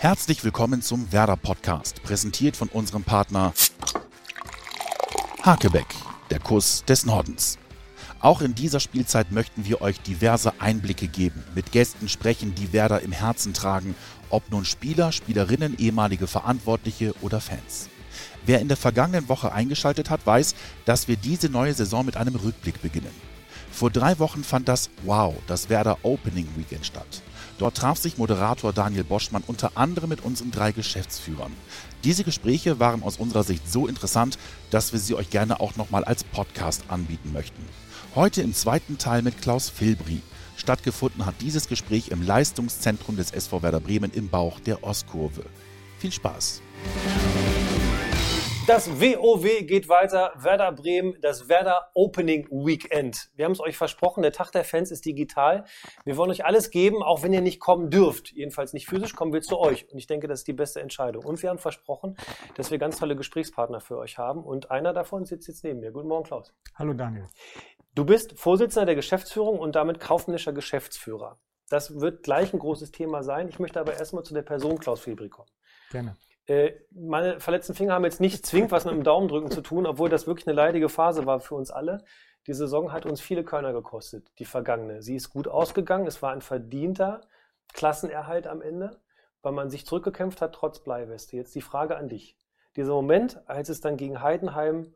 Herzlich willkommen zum Werder Podcast, präsentiert von unserem Partner Hakebeck, der Kuss des Nordens. Auch in dieser Spielzeit möchten wir euch diverse Einblicke geben, mit Gästen sprechen, die Werder im Herzen tragen, ob nun Spieler, Spielerinnen, ehemalige Verantwortliche oder Fans. Wer in der vergangenen Woche eingeschaltet hat, weiß, dass wir diese neue Saison mit einem Rückblick beginnen. Vor drei Wochen fand das Wow, das Werder Opening Weekend statt. Dort traf sich Moderator Daniel Boschmann unter anderem mit unseren drei Geschäftsführern. Diese Gespräche waren aus unserer Sicht so interessant, dass wir sie euch gerne auch nochmal als Podcast anbieten möchten. Heute im zweiten Teil mit Klaus Filbri. Stattgefunden hat dieses Gespräch im Leistungszentrum des SV Werder Bremen im Bauch der Ostkurve. Viel Spaß! Das WOW geht weiter. Werder Bremen, das Werder Opening Weekend. Wir haben es euch versprochen, der Tag der Fans ist digital. Wir wollen euch alles geben, auch wenn ihr nicht kommen dürft. Jedenfalls nicht physisch, kommen wir zu euch. Und ich denke, das ist die beste Entscheidung. Und wir haben versprochen, dass wir ganz tolle Gesprächspartner für euch haben. Und einer davon sitzt jetzt neben mir. Guten Morgen, Klaus. Hallo, Daniel. Du bist Vorsitzender der Geschäftsführung und damit kaufmännischer Geschäftsführer. Das wird gleich ein großes Thema sein. Ich möchte aber erstmal zu der Person Klaus Filbri kommen. Gerne. Äh, meine verletzten Finger haben jetzt nicht zwingend was mit dem Daumendrücken zu tun, obwohl das wirklich eine leidige Phase war für uns alle. Die Saison hat uns viele Kölner gekostet, die vergangene. Sie ist gut ausgegangen, es war ein verdienter Klassenerhalt am Ende, weil man sich zurückgekämpft hat, trotz Bleiweste. Jetzt die Frage an dich. Dieser Moment, als es dann gegen Heidenheim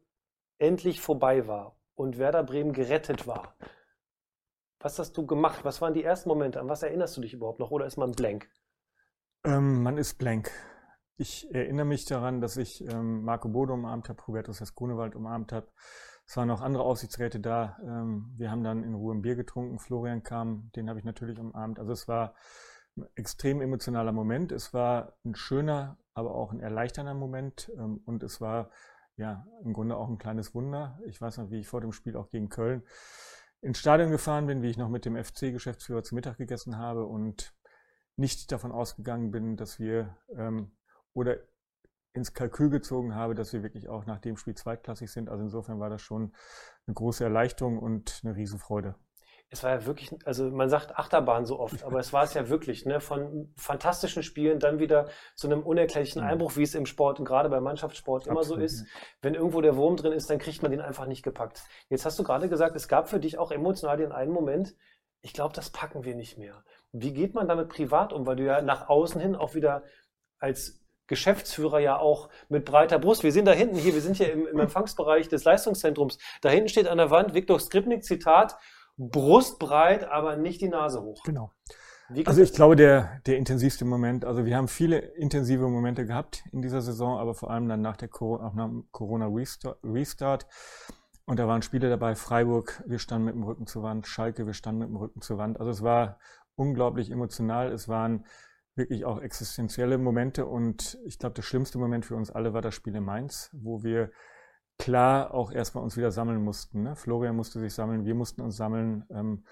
endlich vorbei war und Werder Bremen gerettet war. Was hast du gemacht? Was waren die ersten Momente? An was erinnerst du dich überhaupt noch? Oder ist man blank? Ähm, man ist blank. Ich erinnere mich daran, dass ich ähm, Marco Bode umarmt habe, Hubertus Grunewald umarmt habe. Es waren noch andere Aufsichtsräte da. Ähm, wir haben dann in Ruhe ein Bier getrunken. Florian kam, den habe ich natürlich umarmt. Also es war ein extrem emotionaler Moment. Es war ein schöner, aber auch ein erleichternder Moment. Ähm, und es war ja im Grunde auch ein kleines Wunder. Ich weiß noch, wie ich vor dem Spiel auch gegen Köln ins Stadion gefahren bin, wie ich noch mit dem FC-Geschäftsführer zu Mittag gegessen habe und nicht davon ausgegangen bin, dass wir ähm, oder ins Kalkül gezogen habe, dass wir wirklich auch nach dem Spiel zweitklassig sind. Also insofern war das schon eine große Erleichterung und eine Riesenfreude. Es war ja wirklich, also man sagt Achterbahn so oft, aber es war es ja wirklich, ne? Von fantastischen Spielen dann wieder zu einem unerklärlichen Einbruch, wie es im Sport und gerade beim Mannschaftssport immer Absolut, so ist. Wenn irgendwo der Wurm drin ist, dann kriegt man den einfach nicht gepackt. Jetzt hast du gerade gesagt, es gab für dich auch emotional den einen Moment, ich glaube, das packen wir nicht mehr. Wie geht man damit privat um? Weil du ja nach außen hin auch wieder als Geschäftsführer ja auch mit breiter Brust. Wir sind da hinten hier, wir sind hier im, im Empfangsbereich des Leistungszentrums. Da hinten steht an der Wand Viktor Skripnik, Zitat, brustbreit, aber nicht die Nase hoch. Genau. Also ich glaube, der, der intensivste Moment, also wir haben viele intensive Momente gehabt in dieser Saison, aber vor allem dann nach der Corona-Restart. Und da waren Spiele dabei, Freiburg, wir standen mit dem Rücken zur Wand, Schalke, wir standen mit dem Rücken zur Wand. Also es war unglaublich emotional. Es waren wirklich auch existenzielle Momente und ich glaube, der schlimmste Moment für uns alle war das Spiel in Mainz, wo wir klar auch erstmal uns wieder sammeln mussten. Ne? Florian musste sich sammeln, wir mussten uns sammeln. Ähm,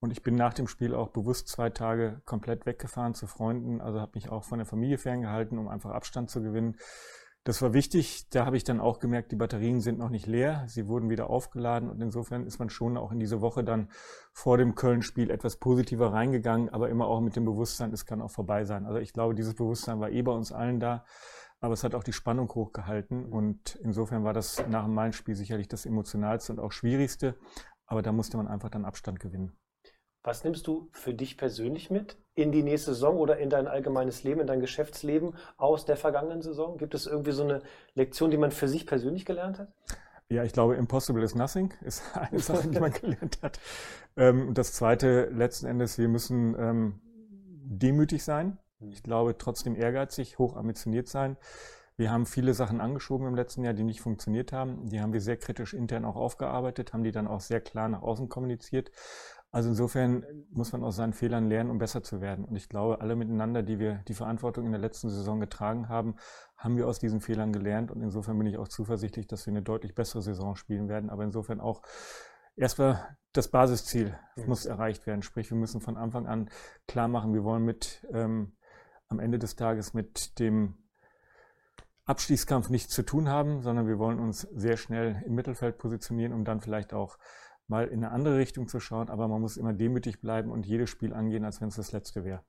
und ich bin nach dem Spiel auch bewusst zwei Tage komplett weggefahren zu Freunden, also habe mich auch von der Familie ferngehalten, um einfach Abstand zu gewinnen. Das war wichtig. Da habe ich dann auch gemerkt, die Batterien sind noch nicht leer. Sie wurden wieder aufgeladen und insofern ist man schon auch in diese Woche dann vor dem Köln-Spiel etwas positiver reingegangen, aber immer auch mit dem Bewusstsein, es kann auch vorbei sein. Also ich glaube, dieses Bewusstsein war eh bei uns allen da, aber es hat auch die Spannung hochgehalten und insofern war das nach dem Main-Spiel sicherlich das emotionalste und auch schwierigste, aber da musste man einfach dann Abstand gewinnen. Was nimmst du für dich persönlich mit in die nächste Saison oder in dein allgemeines Leben, in dein Geschäftsleben aus der vergangenen Saison? Gibt es irgendwie so eine Lektion, die man für sich persönlich gelernt hat? Ja, ich glaube, impossible is nothing ist eine Sache, die man gelernt hat. Ähm, das zweite, letzten Endes, wir müssen ähm, demütig sein. Ich glaube, trotzdem ehrgeizig, hoch ambitioniert sein. Wir haben viele Sachen angeschoben im letzten Jahr, die nicht funktioniert haben. Die haben wir sehr kritisch intern auch aufgearbeitet, haben die dann auch sehr klar nach außen kommuniziert. Also insofern muss man aus seinen Fehlern lernen, um besser zu werden. Und ich glaube, alle miteinander, die wir die Verantwortung in der letzten Saison getragen haben, haben wir aus diesen Fehlern gelernt. Und insofern bin ich auch zuversichtlich, dass wir eine deutlich bessere Saison spielen werden. Aber insofern auch erstmal das Basisziel mhm. muss erreicht werden. Sprich, wir müssen von Anfang an klar machen, wir wollen mit ähm, am Ende des Tages mit dem Abstiegskampf nichts zu tun haben, sondern wir wollen uns sehr schnell im Mittelfeld positionieren, um dann vielleicht auch mal in eine andere Richtung zu schauen, aber man muss immer demütig bleiben und jedes Spiel angehen, als wenn es das letzte wäre.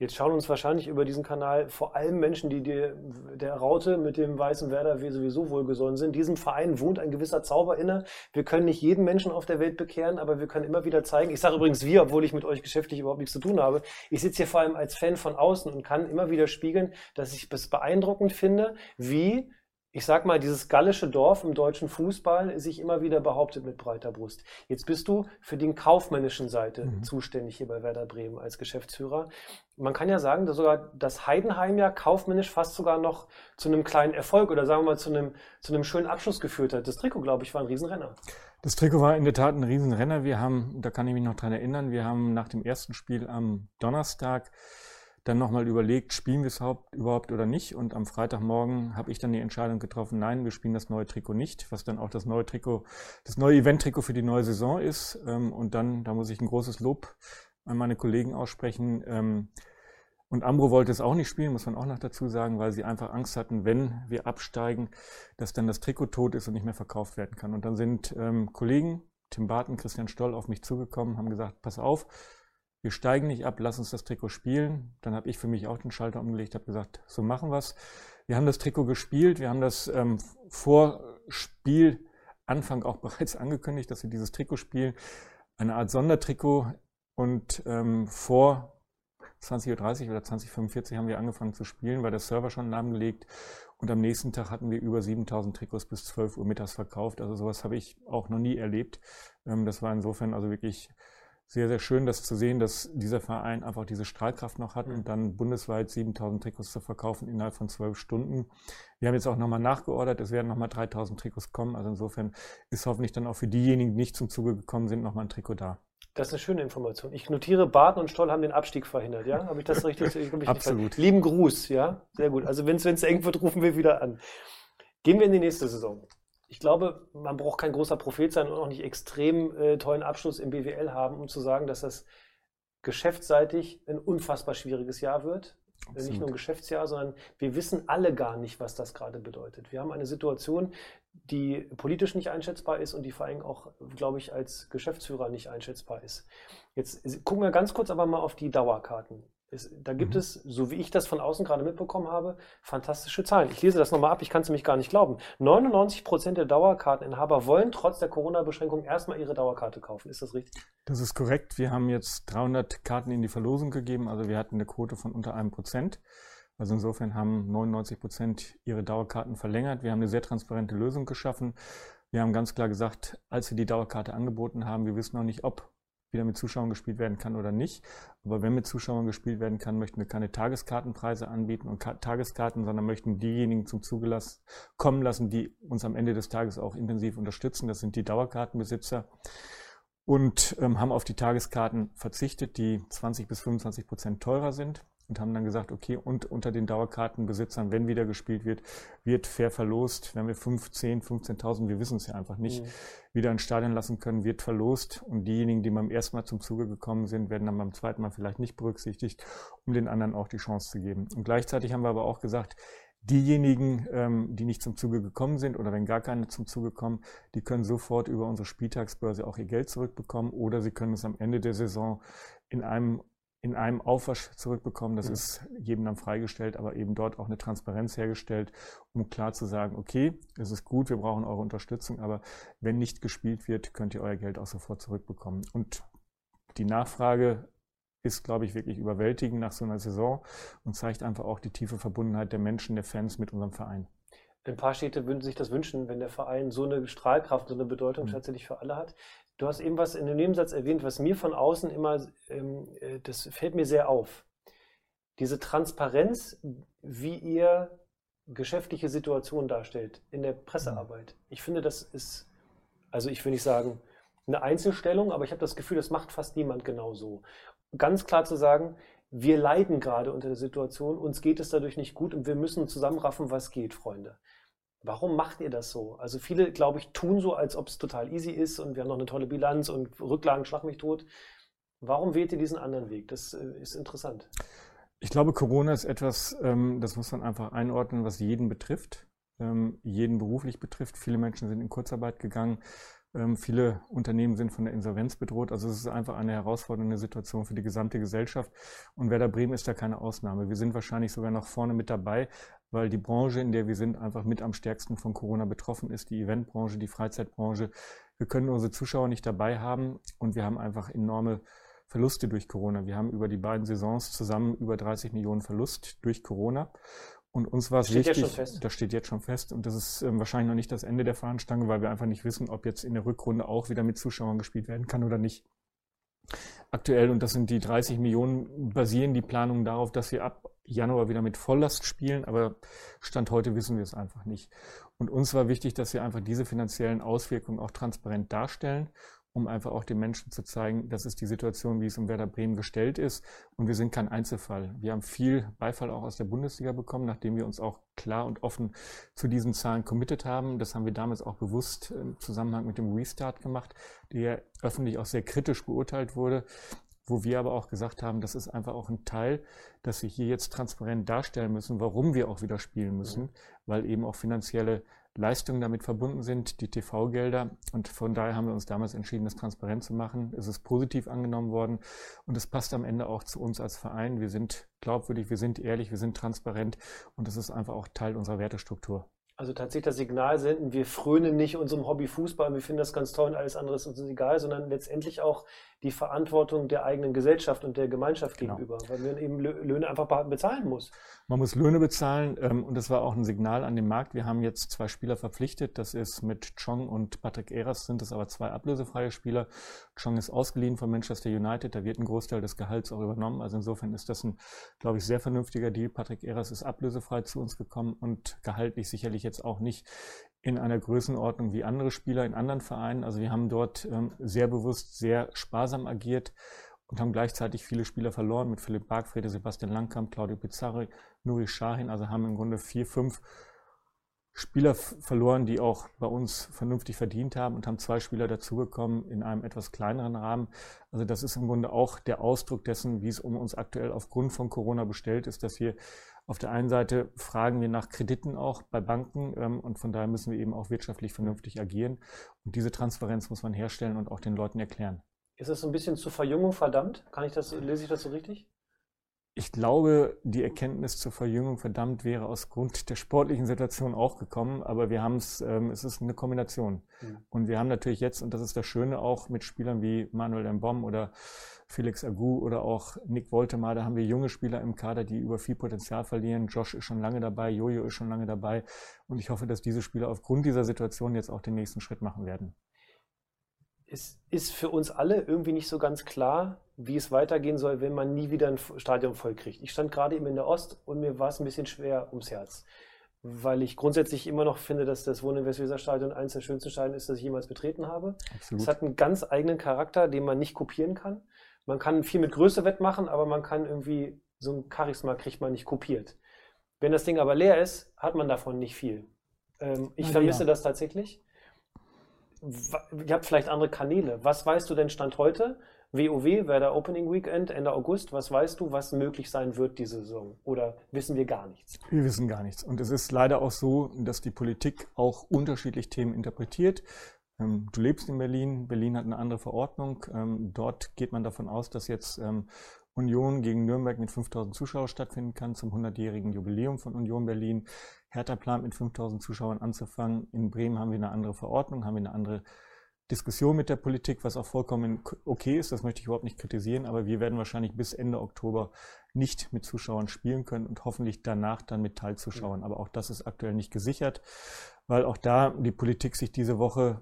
Jetzt schauen uns wahrscheinlich über diesen Kanal vor allem Menschen, die dir, der Raute mit dem weißen Werder sowieso wohlgesonnen sind. Diesem Verein wohnt ein gewisser Zauber inne. Wir können nicht jeden Menschen auf der Welt bekehren, aber wir können immer wieder zeigen. Ich sage übrigens wir, obwohl ich mit euch geschäftlich überhaupt nichts zu tun habe. Ich sitze hier vor allem als Fan von außen und kann immer wieder spiegeln, dass ich es beeindruckend finde, wie ich sag mal, dieses gallische Dorf im deutschen Fußball sich immer wieder behauptet mit breiter Brust. Jetzt bist du für die kaufmännischen Seite mhm. zuständig hier bei Werder Bremen als Geschäftsführer. Man kann ja sagen, dass sogar das Heidenheim ja kaufmännisch fast sogar noch zu einem kleinen Erfolg oder sagen wir mal zu einem, zu einem schönen Abschluss geführt hat. Das Trikot, glaube ich, war ein Riesenrenner. Das Trikot war in der Tat ein Riesenrenner. Wir haben, da kann ich mich noch dran erinnern, wir haben nach dem ersten Spiel am Donnerstag dann nochmal überlegt, spielen wir es überhaupt oder nicht. Und am Freitagmorgen habe ich dann die Entscheidung getroffen, nein, wir spielen das neue Trikot nicht, was dann auch das neue Trikot, das neue Event-Trikot für die neue Saison ist. Ähm, und dann, da muss ich ein großes Lob an meine Kollegen aussprechen. Ähm, und Ambro wollte es auch nicht spielen, muss man auch noch dazu sagen, weil sie einfach Angst hatten, wenn wir absteigen, dass dann das Trikot tot ist und nicht mehr verkauft werden kann. Und dann sind ähm, Kollegen, Tim Barton, Christian Stoll, auf mich zugekommen, haben gesagt, pass auf, wir steigen nicht ab, lass uns das Trikot spielen. Dann habe ich für mich auch den Schalter umgelegt, habe gesagt, so machen wir's. Wir haben das Trikot gespielt, wir haben das ähm, vor Spielanfang auch bereits angekündigt, dass wir dieses Trikot spielen. Eine Art Sondertrikot und ähm, vor 20.30 Uhr oder 20.45 Uhr haben wir angefangen zu spielen, weil der Server schon lahmgelegt und am nächsten Tag hatten wir über 7000 Trikots bis 12 Uhr mittags verkauft. Also sowas habe ich auch noch nie erlebt. Ähm, das war insofern also wirklich sehr, sehr schön, das zu sehen, dass dieser Verein einfach diese Strahlkraft noch hat und dann bundesweit 7000 Trikots zu verkaufen innerhalb von zwölf Stunden. Wir haben jetzt auch nochmal nachgeordert, es werden nochmal 3000 Trikots kommen. Also insofern ist hoffentlich dann auch für diejenigen, die nicht zum Zuge gekommen sind, nochmal ein Trikot da. Das ist eine schöne Information. Ich notiere, Barton und Stoll haben den Abstieg verhindert, ja? Habe ich das richtig? Ich, ich Absolut. Lieben Gruß, ja? Sehr gut. Also wenn es eng wird, rufen wir wieder an. Gehen wir in die nächste Saison ich glaube, man braucht kein großer Prophet sein und auch nicht extrem äh, tollen Abschluss im BWL haben, um zu sagen, dass das geschäftsseitig ein unfassbar schwieriges Jahr wird. Absolut. Nicht nur ein Geschäftsjahr, sondern wir wissen alle gar nicht, was das gerade bedeutet. Wir haben eine Situation, die politisch nicht einschätzbar ist und die vor allem auch, glaube ich, als Geschäftsführer nicht einschätzbar ist. Jetzt gucken wir ganz kurz aber mal auf die Dauerkarten. Es, da gibt mhm. es, so wie ich das von außen gerade mitbekommen habe, fantastische Zahlen. Ich lese das nochmal ab, ich kann es nämlich gar nicht glauben. 99 Prozent der Dauerkarteninhaber wollen trotz der Corona-Beschränkung erstmal ihre Dauerkarte kaufen. Ist das richtig? Das ist korrekt. Wir haben jetzt 300 Karten in die Verlosung gegeben. Also wir hatten eine Quote von unter einem Prozent. Also insofern haben 99 Prozent ihre Dauerkarten verlängert. Wir haben eine sehr transparente Lösung geschaffen. Wir haben ganz klar gesagt, als wir die Dauerkarte angeboten haben, wir wissen noch nicht, ob wieder mit Zuschauern gespielt werden kann oder nicht. Aber wenn mit Zuschauern gespielt werden kann, möchten wir keine Tageskartenpreise anbieten und Tageskarten, sondern möchten diejenigen zum Zuge kommen lassen, die uns am Ende des Tages auch intensiv unterstützen. Das sind die Dauerkartenbesitzer und ähm, haben auf die Tageskarten verzichtet, die 20 bis 25 Prozent teurer sind und haben dann gesagt, okay, und unter den Dauerkartenbesitzern, wenn wieder gespielt wird, wird fair verlost. Wenn wir 15, 15.000, wir wissen es ja einfach nicht, mhm. wieder ins Stadion lassen können, wird verlost. Und diejenigen, die beim ersten Mal zum Zuge gekommen sind, werden dann beim zweiten Mal vielleicht nicht berücksichtigt, um den anderen auch die Chance zu geben. Und gleichzeitig haben wir aber auch gesagt, Diejenigen, ähm, die nicht zum Zuge gekommen sind oder wenn gar keine zum Zuge kommen, die können sofort über unsere Spieltagsbörse auch ihr Geld zurückbekommen oder sie können es am Ende der Saison in einem in einem Aufwasch zurückbekommen. Das ja. ist jedem dann freigestellt, aber eben dort auch eine Transparenz hergestellt, um klar zu sagen, okay, es ist gut, wir brauchen eure Unterstützung, aber wenn nicht gespielt wird, könnt ihr euer Geld auch sofort zurückbekommen. Und die Nachfrage ist, glaube ich, wirklich überwältigend nach so einer Saison und zeigt einfach auch die tiefe Verbundenheit der Menschen, der Fans mit unserem Verein. Ein paar Städte würden sich das wünschen, wenn der Verein so eine Strahlkraft, so eine Bedeutung mhm. tatsächlich für alle hat. Du hast eben was in dem Nebensatz erwähnt, was mir von außen immer, ähm, äh, das fällt mir sehr auf. Diese Transparenz, wie ihr geschäftliche Situationen darstellt in der Pressearbeit. Mhm. Ich finde, das ist, also ich will nicht sagen, eine Einzelstellung, aber ich habe das Gefühl, das macht fast niemand genau so. Ganz klar zu sagen, wir leiden gerade unter der Situation, uns geht es dadurch nicht gut und wir müssen zusammenraffen, was geht, Freunde. Warum macht ihr das so? Also viele, glaube ich, tun so, als ob es total easy ist und wir haben noch eine tolle Bilanz und Rücklagen schlag mich tot. Warum wählt ihr diesen anderen Weg? Das äh, ist interessant. Ich glaube, Corona ist etwas, ähm, das muss man einfach einordnen, was jeden betrifft, ähm, jeden beruflich betrifft. Viele Menschen sind in Kurzarbeit gegangen. Ähm, viele Unternehmen sind von der Insolvenz bedroht. Also es ist einfach eine herausfordernde Situation für die gesamte Gesellschaft. Und Werder Bremen ist da keine Ausnahme. Wir sind wahrscheinlich sogar noch vorne mit dabei, weil die Branche, in der wir sind, einfach mit am stärksten von Corona betroffen ist. Die Eventbranche, die Freizeitbranche. Wir können unsere Zuschauer nicht dabei haben und wir haben einfach enorme Verluste durch Corona. Wir haben über die beiden Saisons zusammen über 30 Millionen Verlust durch Corona. Und uns war es wichtig, das steht jetzt schon fest, und das ist ähm, wahrscheinlich noch nicht das Ende der Fahnenstange, weil wir einfach nicht wissen, ob jetzt in der Rückrunde auch wieder mit Zuschauern gespielt werden kann oder nicht. Aktuell, und das sind die 30 Millionen, basieren die Planungen darauf, dass wir ab Januar wieder mit Volllast spielen, aber Stand heute wissen wir es einfach nicht. Und uns war wichtig, dass wir einfach diese finanziellen Auswirkungen auch transparent darstellen um einfach auch den Menschen zu zeigen, das ist die Situation, wie es um Werder Bremen gestellt ist. Und wir sind kein Einzelfall. Wir haben viel Beifall auch aus der Bundesliga bekommen, nachdem wir uns auch klar und offen zu diesen Zahlen committed haben. Das haben wir damals auch bewusst im Zusammenhang mit dem Restart gemacht, der öffentlich auch sehr kritisch beurteilt wurde wo wir aber auch gesagt haben, das ist einfach auch ein Teil, dass wir hier jetzt transparent darstellen müssen, warum wir auch wieder spielen müssen, weil eben auch finanzielle Leistungen damit verbunden sind, die TV-Gelder. Und von daher haben wir uns damals entschieden, das transparent zu machen. Es ist positiv angenommen worden und es passt am Ende auch zu uns als Verein. Wir sind glaubwürdig, wir sind ehrlich, wir sind transparent und das ist einfach auch Teil unserer Wertestruktur. Also tatsächlich das Signal senden, wir frönen nicht unserem Hobby Fußball, wir finden das ganz toll und alles andere ist uns egal, sondern letztendlich auch die Verantwortung der eigenen Gesellschaft und der Gemeinschaft genau. gegenüber, weil man eben Löhne einfach bezahlen muss. Man muss Löhne bezahlen ähm, und das war auch ein Signal an den Markt. Wir haben jetzt zwei Spieler verpflichtet, das ist mit Chong und Patrick Eras sind es aber zwei ablösefreie Spieler. Chong ist ausgeliehen von Manchester United, da wird ein Großteil des Gehalts auch übernommen, also insofern ist das ein, glaube ich, sehr vernünftiger Deal. Patrick Eras ist ablösefrei zu uns gekommen und gehaltlich sicherlich jetzt auch nicht in einer Größenordnung wie andere Spieler in anderen Vereinen. Also wir haben dort ähm, sehr bewusst, sehr sparsam agiert und haben gleichzeitig viele Spieler verloren mit Philipp Bargfrede, Sebastian Langkamp, Claudio Pizzarri, Nuri Shahin. Also haben im Grunde vier, fünf Spieler verloren, die auch bei uns vernünftig verdient haben und haben zwei Spieler dazugekommen in einem etwas kleineren Rahmen. Also das ist im Grunde auch der Ausdruck dessen, wie es um uns aktuell aufgrund von Corona bestellt ist, dass wir auf der einen Seite fragen wir nach Krediten auch bei Banken ähm, und von daher müssen wir eben auch wirtschaftlich vernünftig agieren. Und diese Transparenz muss man herstellen und auch den Leuten erklären. Ist das so ein bisschen zur Verjüngung verdammt? Kann ich das, lese ich das so richtig? Ich glaube, die Erkenntnis zur Verjüngung verdammt wäre aus Grund der sportlichen Situation auch gekommen, aber wir haben es, ähm, es ist eine Kombination. Mhm. Und wir haben natürlich jetzt, und das ist das Schöne auch mit Spielern wie Manuel Mbom oder Felix Agu oder auch Nick Woltemar, da haben wir junge Spieler im Kader, die über viel Potenzial verlieren. Josh ist schon lange dabei, Jojo ist schon lange dabei. Und ich hoffe, dass diese Spieler aufgrund dieser Situation jetzt auch den nächsten Schritt machen werden. Es ist für uns alle irgendwie nicht so ganz klar, wie es weitergehen soll, wenn man nie wieder ein Stadion voll kriegt. Ich stand gerade eben in der Ost und mir war es ein bisschen schwer ums Herz weil ich grundsätzlich immer noch finde, dass das Wohnen Westweser Stadion eines der schönsten Stadien ist, das ich jemals betreten habe. Absolut. Es hat einen ganz eigenen Charakter, den man nicht kopieren kann man kann viel mit Größe wettmachen, aber man kann irgendwie, so ein Charisma kriegt man nicht kopiert. Wenn das Ding aber leer ist, hat man davon nicht viel. Ähm, ich Na, vermisse ja. das tatsächlich. Ihr habt vielleicht andere Kanäle. Was weißt du denn Stand heute? WoW wäre der Opening Weekend Ende August. Was weißt du, was möglich sein wird diese Saison? Oder wissen wir gar nichts? Wir wissen gar nichts. Und es ist leider auch so, dass die Politik auch unterschiedlich Themen interpretiert. Ähm, du lebst in Berlin, Berlin hat eine andere Verordnung. Ähm, dort geht man davon aus, dass jetzt ähm, Union gegen Nürnberg mit 5000 Zuschauern stattfinden kann zum 100-jährigen Jubiläum von Union Berlin. Hertha plant mit 5000 Zuschauern anzufangen. In Bremen haben wir eine andere Verordnung, haben wir eine andere Diskussion mit der Politik, was auch vollkommen okay ist. Das möchte ich überhaupt nicht kritisieren, aber wir werden wahrscheinlich bis Ende Oktober nicht mit Zuschauern spielen können und hoffentlich danach dann mit Teilzuschauern. Aber auch das ist aktuell nicht gesichert, weil auch da die Politik sich diese Woche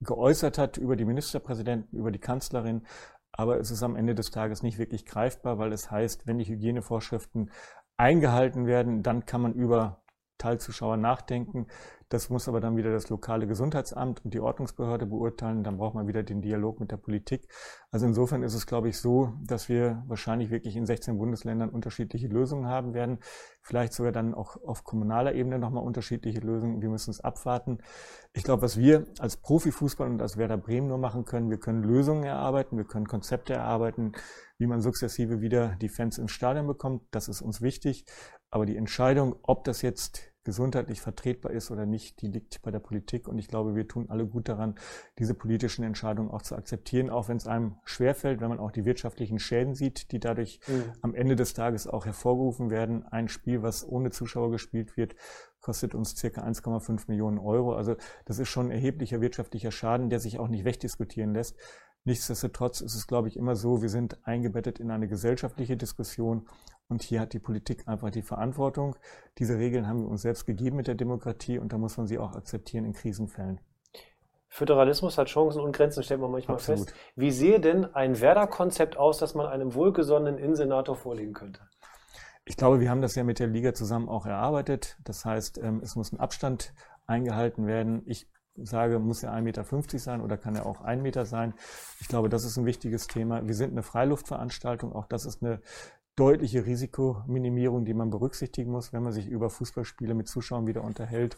geäußert hat über die Ministerpräsidenten, über die Kanzlerin. Aber es ist am Ende des Tages nicht wirklich greifbar, weil es heißt, wenn die Hygienevorschriften eingehalten werden, dann kann man über Teilzuschauer nachdenken. Das muss aber dann wieder das lokale Gesundheitsamt und die Ordnungsbehörde beurteilen. Dann braucht man wieder den Dialog mit der Politik. Also insofern ist es, glaube ich, so, dass wir wahrscheinlich wirklich in 16 Bundesländern unterschiedliche Lösungen haben werden. Vielleicht sogar dann auch auf kommunaler Ebene nochmal unterschiedliche Lösungen. Wir müssen es abwarten. Ich glaube, was wir als Profifußball und als Werder Bremen nur machen können, wir können Lösungen erarbeiten, wir können Konzepte erarbeiten, wie man sukzessive wieder die Fans ins Stadion bekommt. Das ist uns wichtig. Aber die Entscheidung, ob das jetzt gesundheitlich vertretbar ist oder nicht, die liegt bei der Politik. Und ich glaube, wir tun alle gut daran, diese politischen Entscheidungen auch zu akzeptieren, auch wenn es einem schwerfällt, wenn man auch die wirtschaftlichen Schäden sieht, die dadurch mhm. am Ende des Tages auch hervorgerufen werden. Ein Spiel, was ohne Zuschauer gespielt wird, kostet uns circa 1,5 Millionen Euro. Also das ist schon ein erheblicher wirtschaftlicher Schaden, der sich auch nicht wegdiskutieren lässt. Nichtsdestotrotz ist es, glaube ich, immer so, wir sind eingebettet in eine gesellschaftliche Diskussion und hier hat die Politik einfach die Verantwortung. Diese Regeln haben wir uns selbst gegeben mit der Demokratie und da muss man sie auch akzeptieren in Krisenfällen. Föderalismus hat Chancen und Grenzen, stellt man manchmal Absolut. fest. Wie sehe denn ein Werder-Konzept aus, das man einem wohlgesonnenen Innensenator vorlegen könnte? Ich glaube, wir haben das ja mit der Liga zusammen auch erarbeitet. Das heißt, ähm, es muss ein Abstand eingehalten werden. Ich sage, muss er 1,50 Meter sein oder kann er auch 1 Meter sein. Ich glaube, das ist ein wichtiges Thema. Wir sind eine Freiluftveranstaltung. Auch das ist eine deutliche Risikominimierung, die man berücksichtigen muss, wenn man sich über Fußballspiele mit Zuschauern wieder unterhält.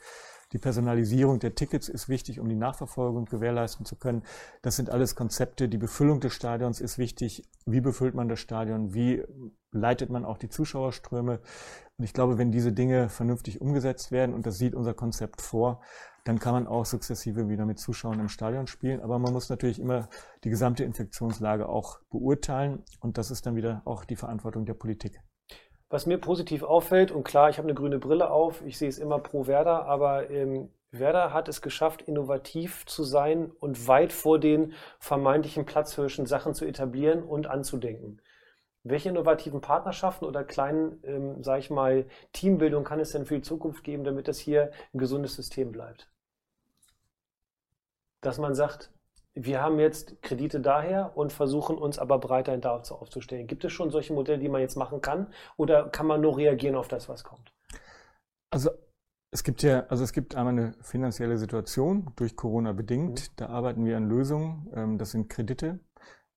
Die Personalisierung der Tickets ist wichtig, um die Nachverfolgung gewährleisten zu können. Das sind alles Konzepte. Die Befüllung des Stadions ist wichtig. Wie befüllt man das Stadion? Wie leitet man auch die Zuschauerströme? Und ich glaube, wenn diese Dinge vernünftig umgesetzt werden, und das sieht unser Konzept vor, dann kann man auch sukzessive wieder mit Zuschauern im Stadion spielen. Aber man muss natürlich immer die gesamte Infektionslage auch beurteilen. Und das ist dann wieder auch die Verantwortung der Politik. Was mir positiv auffällt, und klar, ich habe eine grüne Brille auf, ich sehe es immer pro Werder, aber ähm, Werder hat es geschafft, innovativ zu sein und weit vor den vermeintlichen Platzhirschen Sachen zu etablieren und anzudenken. Welche innovativen Partnerschaften oder kleinen, ähm, sage ich mal, Teambildung kann es denn für die Zukunft geben, damit das hier ein gesundes System bleibt? Dass man sagt, wir haben jetzt Kredite daher und versuchen uns aber breiter dazu aufzustellen. Gibt es schon solche Modelle, die man jetzt machen kann oder kann man nur reagieren auf das, was kommt? Also es gibt ja, also es gibt einmal eine finanzielle Situation durch Corona bedingt. Mhm. Da arbeiten wir an Lösungen. Ähm, das sind Kredite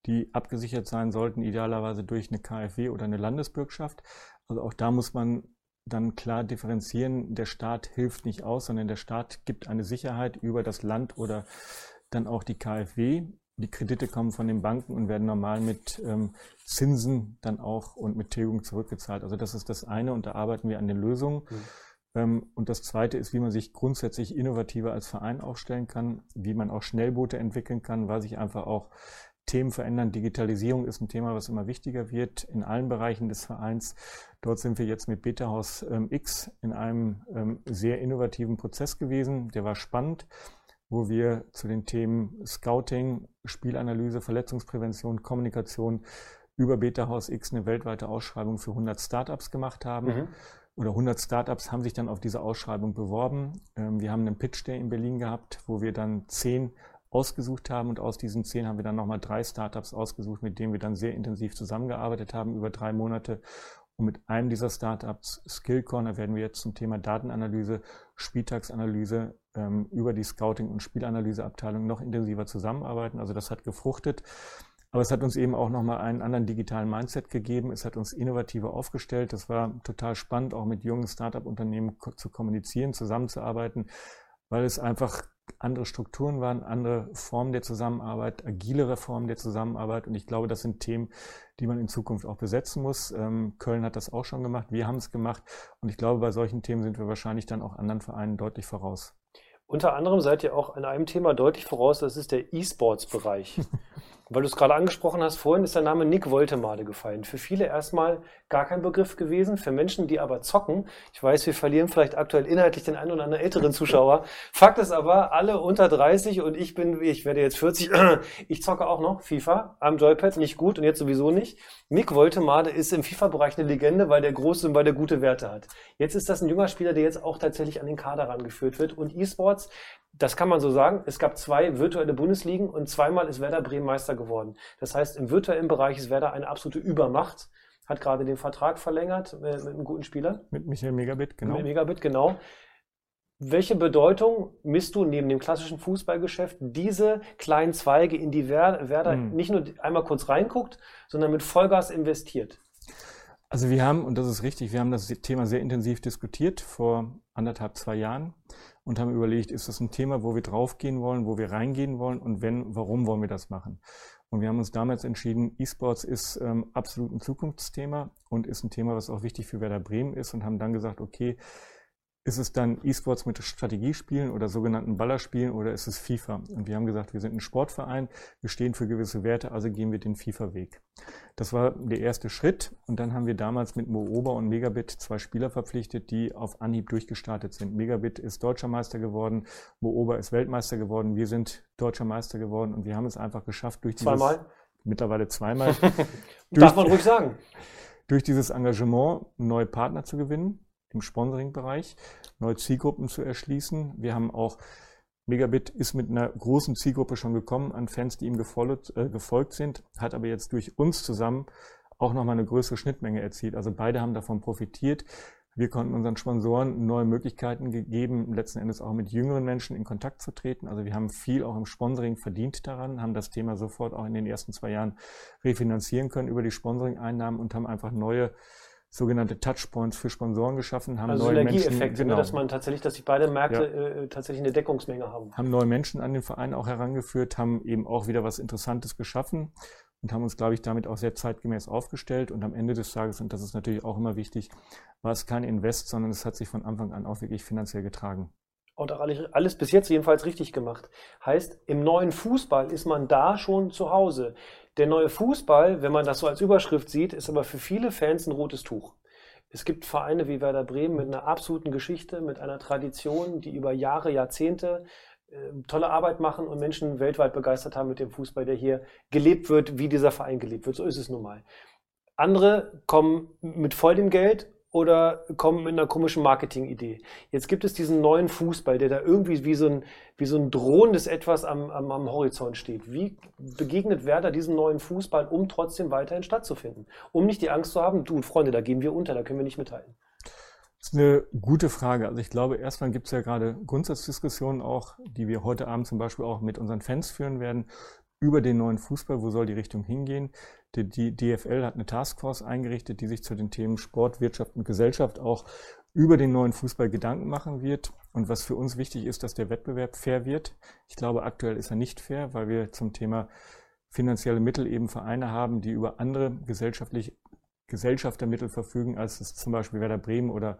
die abgesichert sein sollten, idealerweise durch eine KfW oder eine Landesbürgschaft. Also auch da muss man dann klar differenzieren. Der Staat hilft nicht aus, sondern der Staat gibt eine Sicherheit über das Land oder dann auch die KfW. Die Kredite kommen von den Banken und werden normal mit ähm, Zinsen dann auch und mit Tilgung zurückgezahlt. Also das ist das eine und da arbeiten wir an den Lösungen. Mhm. Ähm, und das zweite ist, wie man sich grundsätzlich innovativer als Verein aufstellen kann, wie man auch Schnellboote entwickeln kann, weil sich einfach auch Themen verändern. Digitalisierung ist ein Thema, was immer wichtiger wird in allen Bereichen des Vereins. Dort sind wir jetzt mit Beta House ähm, X in einem ähm, sehr innovativen Prozess gewesen. Der war spannend, wo wir zu den Themen Scouting, Spielanalyse, Verletzungsprävention, Kommunikation über Beta House X eine weltweite Ausschreibung für 100 Startups gemacht haben. Mhm. Oder 100 Startups haben sich dann auf diese Ausschreibung beworben. Ähm, wir haben einen Pitch Day in Berlin gehabt, wo wir dann zehn ausgesucht haben und aus diesen zehn haben wir dann nochmal drei Startups ausgesucht, mit denen wir dann sehr intensiv zusammengearbeitet haben über drei Monate. Und mit einem dieser Startups, Skill Corner, werden wir jetzt zum Thema Datenanalyse, Spieltagsanalyse ähm, über die Scouting- und Spielanalyseabteilung noch intensiver zusammenarbeiten. Also das hat gefruchtet. Aber es hat uns eben auch nochmal einen anderen digitalen Mindset gegeben. Es hat uns innovativer aufgestellt. Das war total spannend, auch mit jungen Startup-Unternehmen zu kommunizieren, zusammenzuarbeiten, weil es einfach andere Strukturen waren, andere Formen der Zusammenarbeit, agilere Formen der Zusammenarbeit. Und ich glaube, das sind Themen, die man in Zukunft auch besetzen muss. Ähm, Köln hat das auch schon gemacht, wir haben es gemacht. Und ich glaube, bei solchen Themen sind wir wahrscheinlich dann auch anderen Vereinen deutlich voraus. Unter anderem seid ihr auch in einem Thema deutlich voraus, das ist der E-Sports-Bereich. Weil du es gerade angesprochen hast, vorhin ist der Name Nick Woltemade gefallen. Für viele erstmal gar kein Begriff gewesen, für Menschen, die aber zocken. Ich weiß, wir verlieren vielleicht aktuell inhaltlich den einen oder anderen älteren Zuschauer. Fakt ist aber, alle unter 30 und ich bin, ich werde jetzt 40, ich zocke auch noch FIFA am Joypad, nicht gut und jetzt sowieso nicht. Nick Woltemade ist im FIFA-Bereich eine Legende, weil der groß und weil der gute Werte hat. Jetzt ist das ein junger Spieler, der jetzt auch tatsächlich an den Kader rangeführt wird und E-Sports, das kann man so sagen. Es gab zwei virtuelle Bundesligen und zweimal ist Werder Bremen Meister geworden. Das heißt, im virtuellen Bereich ist Werder eine absolute Übermacht. Hat gerade den Vertrag verlängert mit, mit einem guten Spieler. Mit Michael Megabit, genau. Mit Megabit, genau. Welche Bedeutung misst du neben dem klassischen Fußballgeschäft diese kleinen Zweige, in die Werder hm. nicht nur einmal kurz reinguckt, sondern mit Vollgas investiert? Also wir haben, und das ist richtig, wir haben das Thema sehr intensiv diskutiert vor anderthalb, zwei Jahren und haben überlegt, ist das ein Thema, wo wir draufgehen wollen, wo wir reingehen wollen und wenn, warum wollen wir das machen? Und wir haben uns damals entschieden, E-Sports ist ähm, absolut ein Zukunftsthema und ist ein Thema, was auch wichtig für Werder Bremen ist und haben dann gesagt, okay, ist es dann E-Sports mit Strategiespielen oder sogenannten Ballerspielen oder ist es FIFA? Und wir haben gesagt, wir sind ein Sportverein, wir stehen für gewisse Werte, also gehen wir den FIFA-Weg. Das war der erste Schritt und dann haben wir damals mit Mooba und Megabit zwei Spieler verpflichtet, die auf Anhieb durchgestartet sind. Megabit ist deutscher Meister geworden, Mooba ist Weltmeister geworden, wir sind deutscher Meister geworden und wir haben es einfach geschafft durch dieses... Zweimal? Mittlerweile zweimal. Darf man ruhig sagen. Durch dieses Engagement neue Partner zu gewinnen im Sponsoring-Bereich, neue Zielgruppen zu erschließen. Wir haben auch Megabit ist mit einer großen Zielgruppe schon gekommen an Fans, die ihm gefolgt, äh, gefolgt sind, hat aber jetzt durch uns zusammen auch nochmal eine größere Schnittmenge erzielt. Also beide haben davon profitiert. Wir konnten unseren Sponsoren neue Möglichkeiten gegeben, letzten Endes auch mit jüngeren Menschen in Kontakt zu treten. Also wir haben viel auch im Sponsoring verdient daran, haben das Thema sofort auch in den ersten zwei Jahren refinanzieren können über die Sponsoring-Einnahmen und haben einfach neue sogenannte Touchpoints für Sponsoren geschaffen, haben also neue Menschen, ne, genau, dass man tatsächlich, dass sich beide Märkte ja. äh, tatsächlich eine Deckungsmenge haben. Haben neue Menschen an den Verein auch herangeführt, haben eben auch wieder was Interessantes geschaffen und haben uns, glaube ich, damit auch sehr zeitgemäß aufgestellt. Und am Ende des Tages, und das ist natürlich auch immer wichtig, war es kein Invest, sondern es hat sich von Anfang an auch wirklich finanziell getragen. Und auch alles bis jetzt jedenfalls richtig gemacht. Heißt, im neuen Fußball ist man da schon zu Hause. Der neue Fußball, wenn man das so als Überschrift sieht, ist aber für viele Fans ein rotes Tuch. Es gibt Vereine wie Werder Bremen mit einer absoluten Geschichte, mit einer Tradition, die über Jahre, Jahrzehnte äh, tolle Arbeit machen und Menschen weltweit begeistert haben mit dem Fußball, der hier gelebt wird, wie dieser Verein gelebt wird. So ist es nun mal. Andere kommen mit voll dem Geld oder kommen mit einer komischen Marketingidee. Jetzt gibt es diesen neuen Fußball, der da irgendwie wie so ein, wie so ein drohendes Etwas am, am, am Horizont steht. Wie begegnet Werder diesem neuen Fußball, um trotzdem weiterhin stattzufinden? Um nicht die Angst zu haben, du Freunde, da gehen wir unter, da können wir nicht mithalten. Das ist eine gute Frage. Also ich glaube, erstmal gibt es ja gerade Grundsatzdiskussionen auch, die wir heute Abend zum Beispiel auch mit unseren Fans führen werden, über den neuen Fußball, wo soll die Richtung hingehen. Die, DFL hat eine Taskforce eingerichtet, die sich zu den Themen Sport, Wirtschaft und Gesellschaft auch über den neuen Fußball Gedanken machen wird. Und was für uns wichtig ist, dass der Wettbewerb fair wird. Ich glaube, aktuell ist er nicht fair, weil wir zum Thema finanzielle Mittel eben Vereine haben, die über andere gesellschaftlich Gesellschaftermittel verfügen, als es zum Beispiel Werder Bremen oder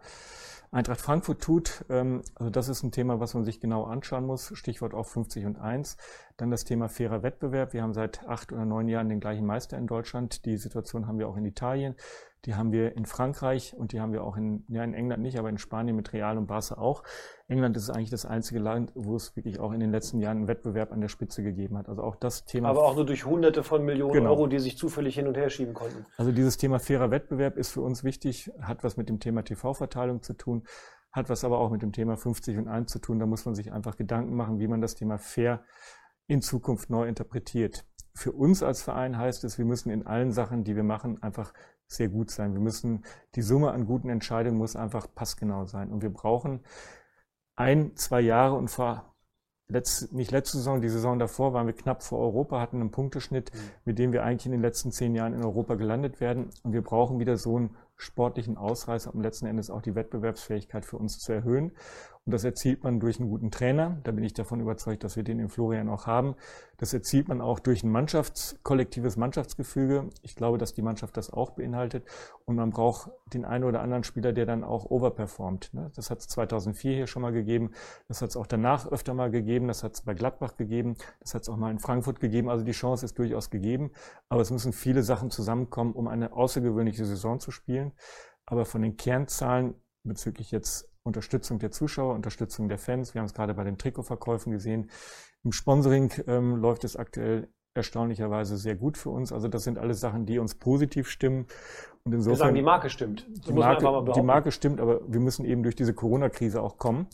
Eintracht Frankfurt tut. Ähm, also das ist ein Thema, was man sich genau anschauen muss. Stichwort auch 50 und 1. Dann das Thema fairer Wettbewerb. Wir haben seit acht oder neun Jahren den gleichen Meister in Deutschland. Die Situation haben wir auch in Italien. Die haben wir in Frankreich und die haben wir auch in, ja, in England nicht, aber in Spanien mit Real und Barca auch. England ist eigentlich das einzige Land, wo es wirklich auch in den letzten Jahren einen Wettbewerb an der Spitze gegeben hat. Also auch das Thema. Aber auch nur durch Hunderte von Millionen genau. Euro, die sich zufällig hin und her schieben konnten. Also dieses Thema fairer Wettbewerb ist für uns wichtig, hat was mit dem Thema TV-Verteilung zu tun, hat was aber auch mit dem Thema 50 und 1 zu tun. Da muss man sich einfach Gedanken machen, wie man das Thema fair in Zukunft neu interpretiert. Für uns als Verein heißt es, wir müssen in allen Sachen, die wir machen, einfach sehr gut sein. Wir müssen, die Summe an guten Entscheidungen muss einfach passgenau sein. Und wir brauchen ein, zwei Jahre und vor letzt, nicht letzte Saison, die Saison davor waren wir knapp vor Europa, hatten einen Punkteschnitt, mhm. mit dem wir eigentlich in den letzten zehn Jahren in Europa gelandet werden. Und wir brauchen wieder so einen sportlichen Ausreißer, um letzten Endes auch die Wettbewerbsfähigkeit für uns zu erhöhen. Und das erzielt man durch einen guten Trainer. Da bin ich davon überzeugt, dass wir den in Florian auch haben. Das erzielt man auch durch ein Mannschafts-, kollektives Mannschaftsgefüge. Ich glaube, dass die Mannschaft das auch beinhaltet. Und man braucht den einen oder anderen Spieler, der dann auch overperformt. Ne? Das hat es 2004 hier schon mal gegeben. Das hat es auch danach öfter mal gegeben. Das hat es bei Gladbach gegeben. Das hat es auch mal in Frankfurt gegeben. Also die Chance ist durchaus gegeben. Aber es müssen viele Sachen zusammenkommen, um eine außergewöhnliche Saison zu spielen. Aber von den Kernzahlen bezüglich jetzt Unterstützung der Zuschauer, Unterstützung der Fans. Wir haben es gerade bei den Trikotverkäufen gesehen. Im Sponsoring ähm, läuft es aktuell erstaunlicherweise sehr gut für uns. Also das sind alles Sachen, die uns positiv stimmen. Und insofern, wir sagen, die Marke stimmt. Die Marke, die Marke stimmt, aber wir müssen eben durch diese Corona-Krise auch kommen,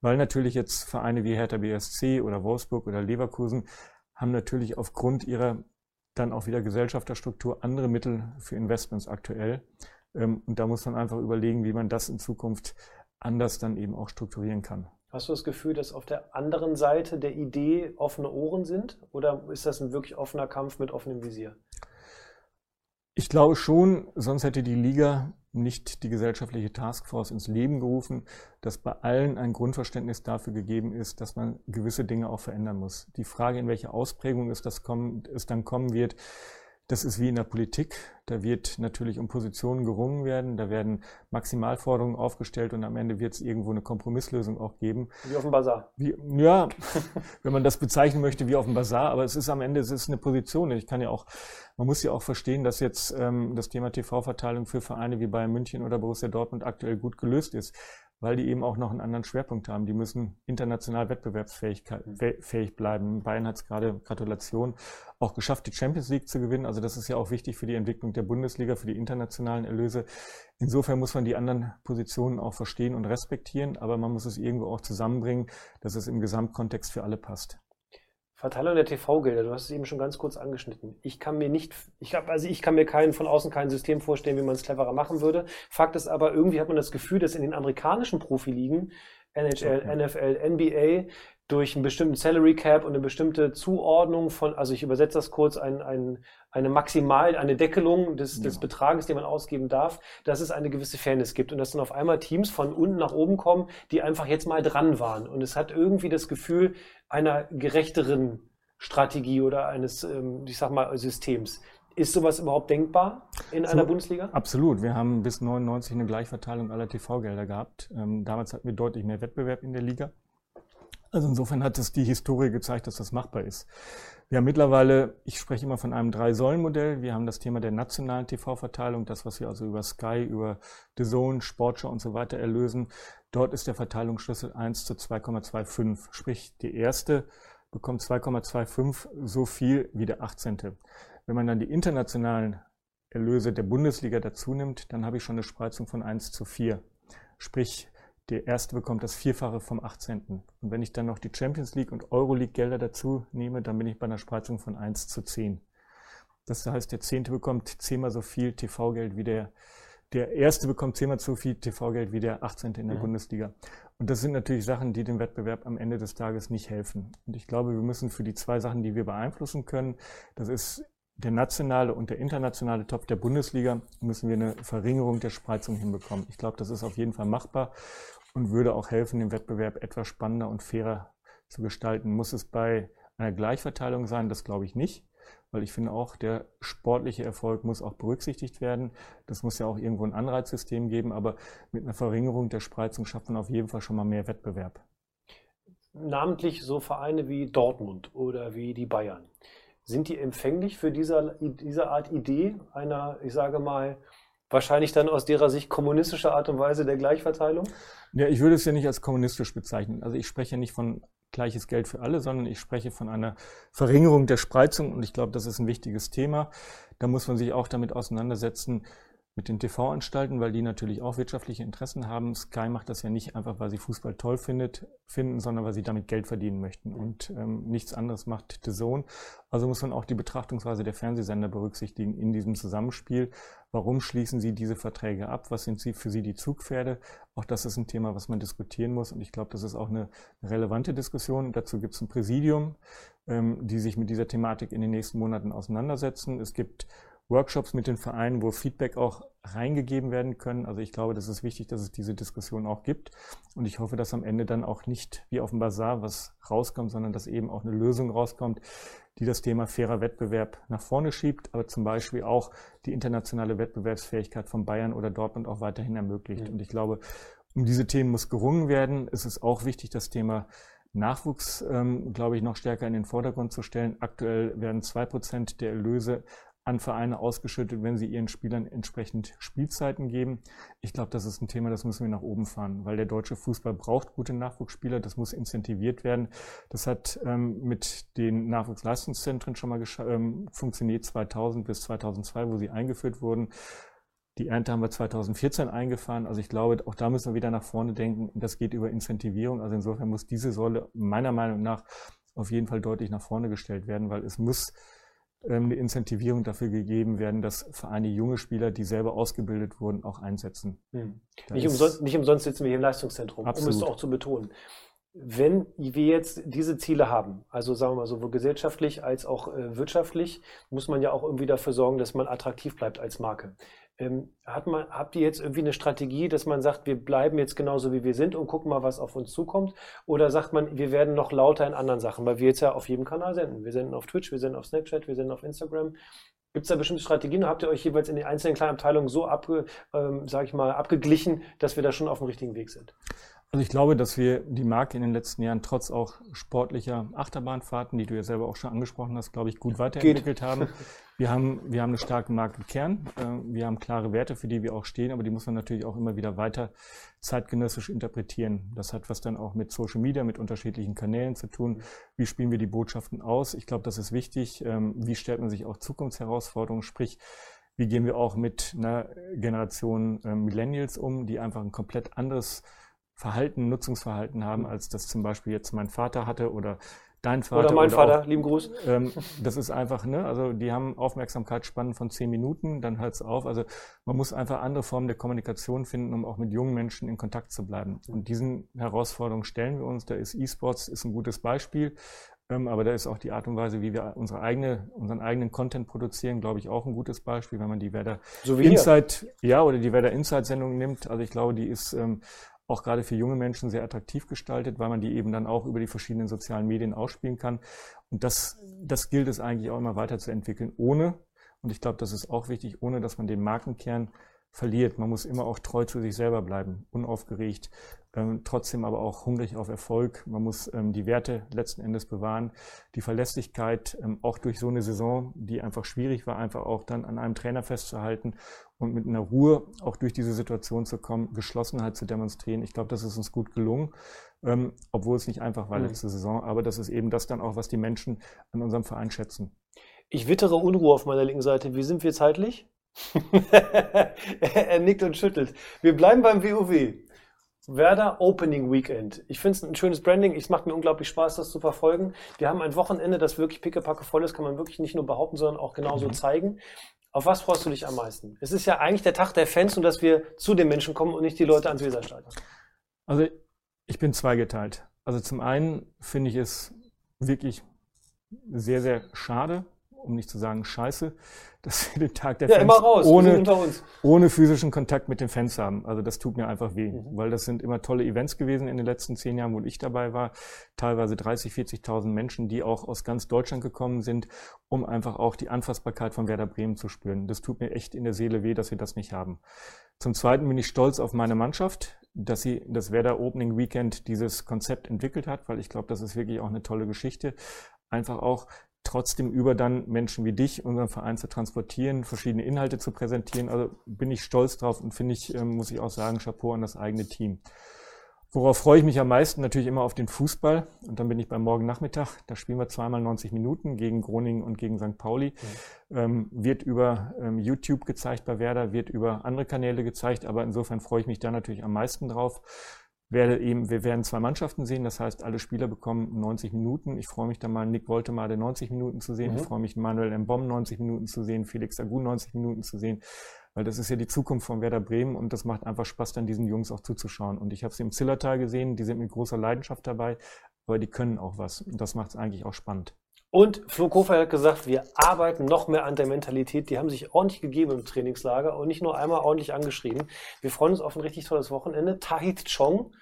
weil natürlich jetzt Vereine wie Hertha BSC oder Wolfsburg oder Leverkusen haben natürlich aufgrund ihrer dann auch wieder Gesellschafterstruktur andere Mittel für Investments aktuell. Ähm, und da muss man einfach überlegen, wie man das in Zukunft anders dann eben auch strukturieren kann. Hast du das Gefühl, dass auf der anderen Seite der Idee offene Ohren sind? Oder ist das ein wirklich offener Kampf mit offenem Visier? Ich glaube schon, sonst hätte die Liga nicht die gesellschaftliche Taskforce ins Leben gerufen, dass bei allen ein Grundverständnis dafür gegeben ist, dass man gewisse Dinge auch verändern muss. Die Frage, in welche Ausprägung es, das kommen, es dann kommen wird, das ist wie in der Politik. Da wird natürlich um Positionen gerungen werden, da werden Maximalforderungen aufgestellt und am Ende wird es irgendwo eine Kompromisslösung auch geben. Wie auf dem Bazar. Wie, ja, wenn man das bezeichnen möchte wie auf dem Bazar, aber es ist am Ende es ist eine Position. Ich kann ja auch, man muss ja auch verstehen, dass jetzt ähm, das Thema TV-Verteilung für Vereine wie Bayern München oder Borussia Dortmund aktuell gut gelöst ist weil die eben auch noch einen anderen Schwerpunkt haben. Die müssen international wettbewerbsfähig fähig bleiben. Bayern hat es gerade, Gratulation, auch geschafft, die Champions League zu gewinnen. Also das ist ja auch wichtig für die Entwicklung der Bundesliga, für die internationalen Erlöse. Insofern muss man die anderen Positionen auch verstehen und respektieren, aber man muss es irgendwo auch zusammenbringen, dass es im Gesamtkontext für alle passt. Verteilung der TV-Gelder, du hast es eben schon ganz kurz angeschnitten. Ich kann mir nicht, ich hab, also ich kann mir keinen von außen kein System vorstellen, wie man es cleverer machen würde. Fakt ist aber, irgendwie hat man das Gefühl, dass in den amerikanischen Profiligen, NHL, okay. NFL, NBA, durch einen bestimmten Salary Cap und eine bestimmte Zuordnung von, also ich übersetze das kurz, ein, ein, eine Maximal, eine Deckelung des, des Betrages, den man ausgeben darf, dass es eine gewisse Fairness gibt und dass dann auf einmal Teams von unten nach oben kommen, die einfach jetzt mal dran waren. Und es hat irgendwie das Gefühl einer gerechteren Strategie oder eines, ähm, ich sag mal, Systems. Ist sowas überhaupt denkbar in so, einer Bundesliga? Absolut. Wir haben bis 99 eine Gleichverteilung aller TV-Gelder gehabt. Ähm, damals hatten wir deutlich mehr Wettbewerb in der Liga. Also insofern hat es die Historie gezeigt, dass das machbar ist. Wir haben mittlerweile, ich spreche immer von einem Drei-Säulen-Modell. Wir haben das Thema der nationalen TV-Verteilung, das, was wir also über Sky, über The Zone, Sportschau und so weiter erlösen. Dort ist der Verteilungsschlüssel 1 zu 2,25. Sprich, die erste bekommt 2,25 so viel wie der 18. Wenn man dann die internationalen Erlöse der Bundesliga dazu nimmt, dann habe ich schon eine Spreizung von 1 zu 4. Sprich, der erste bekommt das Vierfache vom 18. Und wenn ich dann noch die Champions League und Euroleague Gelder dazu nehme, dann bin ich bei einer Spreizung von 1 zu 10. Das heißt, der Zehnte bekommt zehnmal so viel TV-Geld wie der, der Erste bekommt zehnmal so viel TV-Geld wie der 18. in der ja. Bundesliga. Und das sind natürlich Sachen, die dem Wettbewerb am Ende des Tages nicht helfen. Und ich glaube, wir müssen für die zwei Sachen, die wir beeinflussen können, das ist der nationale und der internationale Top der Bundesliga, müssen wir eine Verringerung der Spreizung hinbekommen. Ich glaube, das ist auf jeden Fall machbar und würde auch helfen, den Wettbewerb etwas spannender und fairer zu gestalten. Muss es bei einer Gleichverteilung sein? Das glaube ich nicht, weil ich finde auch, der sportliche Erfolg muss auch berücksichtigt werden. Das muss ja auch irgendwo ein Anreizsystem geben, aber mit einer Verringerung der Spreizung schafft man auf jeden Fall schon mal mehr Wettbewerb. Namentlich so Vereine wie Dortmund oder wie die Bayern. Sind die empfänglich für diese, diese Art Idee einer, ich sage mal, wahrscheinlich dann aus derer Sicht kommunistische Art und Weise der Gleichverteilung? Ja, ich würde es ja nicht als kommunistisch bezeichnen. Also ich spreche nicht von gleiches Geld für alle, sondern ich spreche von einer Verringerung der Spreizung und ich glaube, das ist ein wichtiges Thema. Da muss man sich auch damit auseinandersetzen, mit den TV-Anstalten, weil die natürlich auch wirtschaftliche Interessen haben. Sky macht das ja nicht einfach, weil sie Fußball toll findet, finden, sondern weil sie damit Geld verdienen möchten. Und ähm, nichts anderes macht The Zone. Also muss man auch die Betrachtungsweise der Fernsehsender berücksichtigen in diesem Zusammenspiel. Warum schließen sie diese Verträge ab? Was sind sie für sie die Zugpferde? Auch das ist ein Thema, was man diskutieren muss. Und ich glaube, das ist auch eine relevante Diskussion. Dazu gibt es ein Präsidium, ähm, die sich mit dieser Thematik in den nächsten Monaten auseinandersetzen. Es gibt Workshops mit den Vereinen, wo Feedback auch reingegeben werden können. Also ich glaube, das ist wichtig, dass es diese Diskussion auch gibt. Und ich hoffe, dass am Ende dann auch nicht wie auf dem Bazar was rauskommt, sondern dass eben auch eine Lösung rauskommt, die das Thema fairer Wettbewerb nach vorne schiebt, aber zum Beispiel auch die internationale Wettbewerbsfähigkeit von Bayern oder Dortmund auch weiterhin ermöglicht. Mhm. Und ich glaube, um diese Themen muss gerungen werden. Es ist auch wichtig, das Thema Nachwuchs, ähm, glaube ich, noch stärker in den Vordergrund zu stellen. Aktuell werden zwei Prozent der Erlöse an Vereine ausgeschüttet, wenn sie ihren Spielern entsprechend Spielzeiten geben. Ich glaube, das ist ein Thema, das müssen wir nach oben fahren, weil der deutsche Fußball braucht gute Nachwuchsspieler, das muss incentiviert werden. Das hat ähm, mit den Nachwuchsleistungszentren schon mal ähm, funktioniert 2000 bis 2002, wo sie eingeführt wurden. Die Ernte haben wir 2014 eingefahren. Also ich glaube, auch da müssen wir wieder nach vorne denken. Das geht über Incentivierung. Also insofern muss diese Säule meiner Meinung nach auf jeden Fall deutlich nach vorne gestellt werden, weil es muss eine Incentivierung dafür gegeben werden, dass Vereine junge Spieler, die selber ausgebildet wurden, auch einsetzen. Hm. Nicht, umsonst, nicht umsonst sitzen wir hier im Leistungszentrum, Absolut. um es auch zu betonen. Wenn wir jetzt diese Ziele haben, also sagen wir mal sowohl gesellschaftlich als auch äh, wirtschaftlich, muss man ja auch irgendwie dafür sorgen, dass man attraktiv bleibt als Marke. Ähm, hat man, habt ihr jetzt irgendwie eine Strategie, dass man sagt, wir bleiben jetzt genauso wie wir sind und gucken mal, was auf uns zukommt? Oder sagt man, wir werden noch lauter in anderen Sachen, weil wir jetzt ja auf jedem Kanal senden. Wir senden auf Twitch, wir senden auf Snapchat, wir senden auf Instagram. Gibt es da bestimmte Strategien habt ihr euch jeweils in den einzelnen kleinen Abteilungen so abge, ähm, ich mal, abgeglichen, dass wir da schon auf dem richtigen Weg sind? Also ich glaube, dass wir die Marke in den letzten Jahren trotz auch sportlicher Achterbahnfahrten, die du ja selber auch schon angesprochen hast, glaube ich, gut weiterentwickelt Geht. haben. Wir haben, wir haben eine starke Markenkern, äh, wir haben klare Werte, für die wir auch stehen, aber die muss man natürlich auch immer wieder weiter zeitgenössisch interpretieren. Das hat was dann auch mit Social Media, mit unterschiedlichen Kanälen zu tun. Wie spielen wir die Botschaften aus? Ich glaube, das ist wichtig. Ähm, wie stellt man sich auch Zukunftsherausforderungen? Sprich, wie gehen wir auch mit einer Generation äh, Millennials um, die einfach ein komplett anderes Verhalten, Nutzungsverhalten haben, als das zum Beispiel jetzt mein Vater hatte oder dein Vater. Oder mein oder Vater, auch, lieben Gruß. Ähm, das ist einfach, ne, also die haben Aufmerksamkeitsspannen von zehn Minuten, dann hört es auf. Also man muss einfach andere Formen der Kommunikation finden, um auch mit jungen Menschen in Kontakt zu bleiben. Und diesen Herausforderungen stellen wir uns. Da ist E-Sports ist ein gutes Beispiel. Ähm, aber da ist auch die Art und Weise, wie wir unsere eigene, unseren eigenen Content produzieren, glaube ich, auch ein gutes Beispiel, wenn man die Werder so Insight, ja, oder die Werder Insight Sendung nimmt. Also ich glaube, die ist ähm, auch gerade für junge Menschen sehr attraktiv gestaltet, weil man die eben dann auch über die verschiedenen sozialen Medien ausspielen kann. Und das, das gilt es eigentlich auch immer weiterzuentwickeln, ohne, und ich glaube, das ist auch wichtig, ohne dass man den Markenkern verliert. Man muss immer auch treu zu sich selber bleiben, unaufgeregt, ähm, trotzdem aber auch hungrig auf Erfolg. Man muss ähm, die Werte letzten Endes bewahren, die Verlässlichkeit ähm, auch durch so eine Saison, die einfach schwierig war, einfach auch dann an einem Trainer festzuhalten und mit einer Ruhe auch durch diese Situation zu kommen, Geschlossenheit zu demonstrieren. Ich glaube, das ist uns gut gelungen, ähm, obwohl es nicht einfach war mhm. letzte Saison, aber das ist eben das dann auch, was die Menschen an unserem Verein schätzen. Ich wittere Unruhe auf meiner linken Seite. Wie sind wir zeitlich? er nickt und schüttelt. Wir bleiben beim WoW. Werder Opening Weekend. Ich finde es ein schönes Branding. Es macht mir unglaublich Spaß, das zu verfolgen. Wir haben ein Wochenende, das wirklich pickepacke voll ist, kann man wirklich nicht nur behaupten, sondern auch genauso mhm. zeigen. Auf was freust du dich am meisten? Es ist ja eigentlich der Tag der Fans und dass wir zu den Menschen kommen und nicht die Leute ans Weserstadion. Also ich bin zweigeteilt. Also zum einen finde ich es wirklich sehr, sehr schade, um nicht zu sagen scheiße, dass wir den Tag der ja, Fans raus, ohne, ohne physischen Kontakt mit den Fans haben. Also das tut mir einfach weh, mhm. weil das sind immer tolle Events gewesen in den letzten zehn Jahren, wo ich dabei war. Teilweise 30, 40.000 Menschen, die auch aus ganz Deutschland gekommen sind, um einfach auch die Anfassbarkeit von Werder Bremen zu spüren. Das tut mir echt in der Seele weh, dass wir das nicht haben. Zum Zweiten bin ich stolz auf meine Mannschaft, dass sie das Werder Opening Weekend dieses Konzept entwickelt hat, weil ich glaube, das ist wirklich auch eine tolle Geschichte. Einfach auch trotzdem über dann Menschen wie dich, unseren Verein zu transportieren, verschiedene Inhalte zu präsentieren. Also bin ich stolz drauf und finde ich, ähm, muss ich auch sagen, Chapeau an das eigene Team. Worauf freue ich mich am meisten? Natürlich immer auf den Fußball. Und dann bin ich beim Morgen Nachmittag. Da spielen wir zweimal 90 Minuten gegen Groningen und gegen St. Pauli. Mhm. Ähm, wird über ähm, YouTube gezeigt bei Werder, wird über andere Kanäle gezeigt. Aber insofern freue ich mich da natürlich am meisten drauf werde eben, wir werden zwei Mannschaften sehen, das heißt, alle Spieler bekommen 90 Minuten. Ich freue mich dann mal, Nick Woltemade 90 Minuten zu sehen. Mhm. Ich freue mich, Manuel M. Mbom 90 Minuten zu sehen, Felix Agun 90 Minuten zu sehen, weil das ist ja die Zukunft von Werder Bremen und das macht einfach Spaß, dann diesen Jungs auch zuzuschauen. Und ich habe sie im Zillertal gesehen, die sind mit großer Leidenschaft dabei, aber die können auch was. Und das macht es eigentlich auch spannend. Und Flo Kofeld hat gesagt, wir arbeiten noch mehr an der Mentalität. Die haben sich ordentlich gegeben im Trainingslager und nicht nur einmal ordentlich angeschrieben. Wir freuen uns auf ein richtig tolles Wochenende. Tahit Chong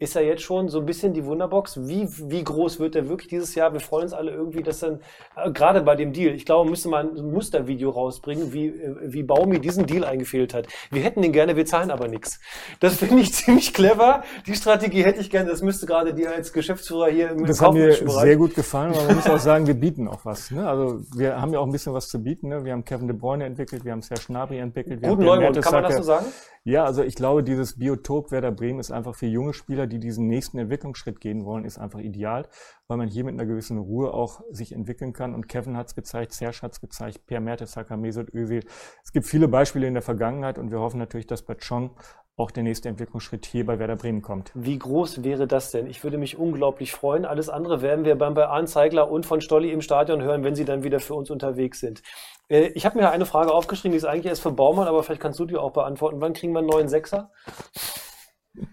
ist er jetzt schon so ein bisschen die Wunderbox. Wie, wie groß wird der wirklich dieses Jahr? Wir freuen uns alle irgendwie, dass dann, äh, gerade bei dem Deal, ich glaube, müsste man ein Mustervideo rausbringen, wie, äh, wie Baumi diesen Deal eingefehlt hat. Wir hätten den gerne, wir zahlen aber nichts. Das finde ich ziemlich clever. Die Strategie hätte ich gerne, das müsste gerade dir als Geschäftsführer hier im Das hat mir sehr gut gefallen, aber man muss auch sagen, wir bieten auch was. Ne? Also wir haben ja auch ein bisschen was zu bieten. Ne? Wir haben Kevin De Bruyne entwickelt, wir haben Serge Gnabry entwickelt. Guten Leumund, kann man das so sagen? Ja, also ich glaube, dieses Biotop Werder Bremen ist einfach für junge Spieler, die diesen nächsten Entwicklungsschritt gehen wollen, ist einfach ideal, weil man hier mit einer gewissen Ruhe auch sich entwickeln kann. Und Kevin hat es gezeigt, Serge hat es gezeigt, Per Mertesacker, Mesut Özil. Es gibt viele Beispiele in der Vergangenheit und wir hoffen natürlich, dass bei Chong auch der nächste Entwicklungsschritt hier bei Werder Bremen kommt. Wie groß wäre das denn? Ich würde mich unglaublich freuen. Alles andere werden wir beim bei Anzeigler und von Stolli im Stadion hören, wenn sie dann wieder für uns unterwegs sind. Äh, ich habe mir eine Frage aufgeschrieben, die ist eigentlich erst für Baumann, aber vielleicht kannst du die auch beantworten. Wann kriegen wir einen neuen Sechser?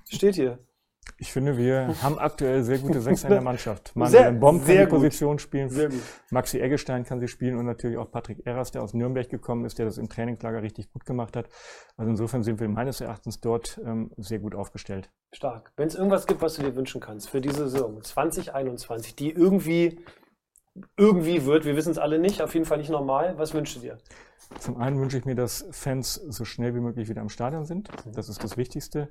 Steht hier. Ich finde, wir haben aktuell sehr gute Sechser in der Mannschaft. Manuel Bomb kann die Position spielen. Maxi Eggestein kann sie spielen und natürlich auch Patrick Eras, der aus Nürnberg gekommen ist, der das im Trainingslager richtig gut gemacht hat. Also insofern sind wir meines Erachtens dort ähm, sehr gut aufgestellt. Stark. Wenn es irgendwas gibt, was du dir wünschen kannst für diese Saison 2021, die irgendwie irgendwie wird. Wir wissen es alle nicht, auf jeden Fall nicht normal. Was wünschst du dir? Zum einen wünsche ich mir, dass Fans so schnell wie möglich wieder im Stadion sind. Mhm. Das ist das Wichtigste.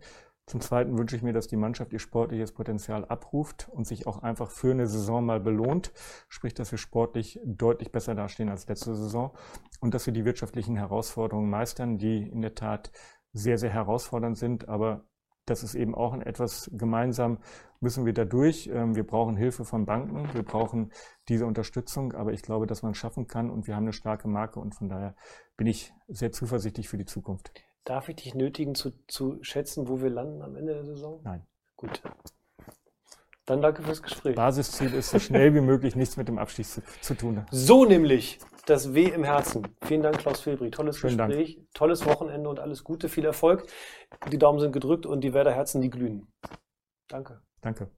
Zum Zweiten wünsche ich mir, dass die Mannschaft ihr sportliches Potenzial abruft und sich auch einfach für eine Saison mal belohnt. Sprich, dass wir sportlich deutlich besser dastehen als letzte Saison und dass wir die wirtschaftlichen Herausforderungen meistern, die in der Tat sehr, sehr herausfordernd sind. Aber das ist eben auch etwas gemeinsam, müssen wir da durch. Ähm, wir brauchen Hilfe von Banken, wir brauchen diese Unterstützung, aber ich glaube, dass man es schaffen kann und wir haben eine starke Marke und von daher bin ich sehr zuversichtlich für die Zukunft. Darf ich dich nötigen zu, zu schätzen, wo wir landen am Ende der Saison? Nein. Gut. Dann danke fürs Gespräch. Basisziel ist, so schnell wie möglich nichts mit dem Abstieg zu, zu tun. So nämlich das W im Herzen. Vielen Dank, Klaus Filbri. Tolles Schönen Dank. Gespräch, tolles Wochenende und alles Gute, viel Erfolg. Die Daumen sind gedrückt und die Werder Herzen, die glühen. Danke. Danke.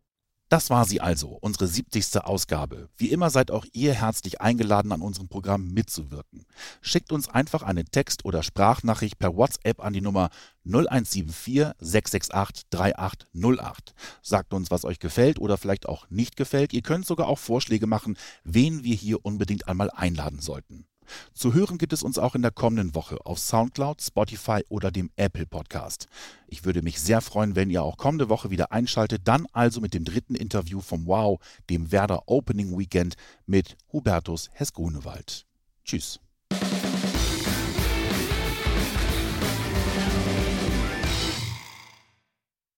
Das war sie also, unsere 70. Ausgabe. Wie immer seid auch ihr herzlich eingeladen, an unserem Programm mitzuwirken. Schickt uns einfach eine Text- oder Sprachnachricht per WhatsApp an die Nummer 0174 668 3808. Sagt uns, was euch gefällt oder vielleicht auch nicht gefällt. Ihr könnt sogar auch Vorschläge machen, wen wir hier unbedingt einmal einladen sollten. Zu hören gibt es uns auch in der kommenden Woche auf Soundcloud, Spotify oder dem Apple Podcast. Ich würde mich sehr freuen, wenn ihr auch kommende Woche wieder einschaltet, dann also mit dem dritten Interview vom Wow, dem Werder Opening Weekend mit Hubertus Hess-Grunewald. Tschüss.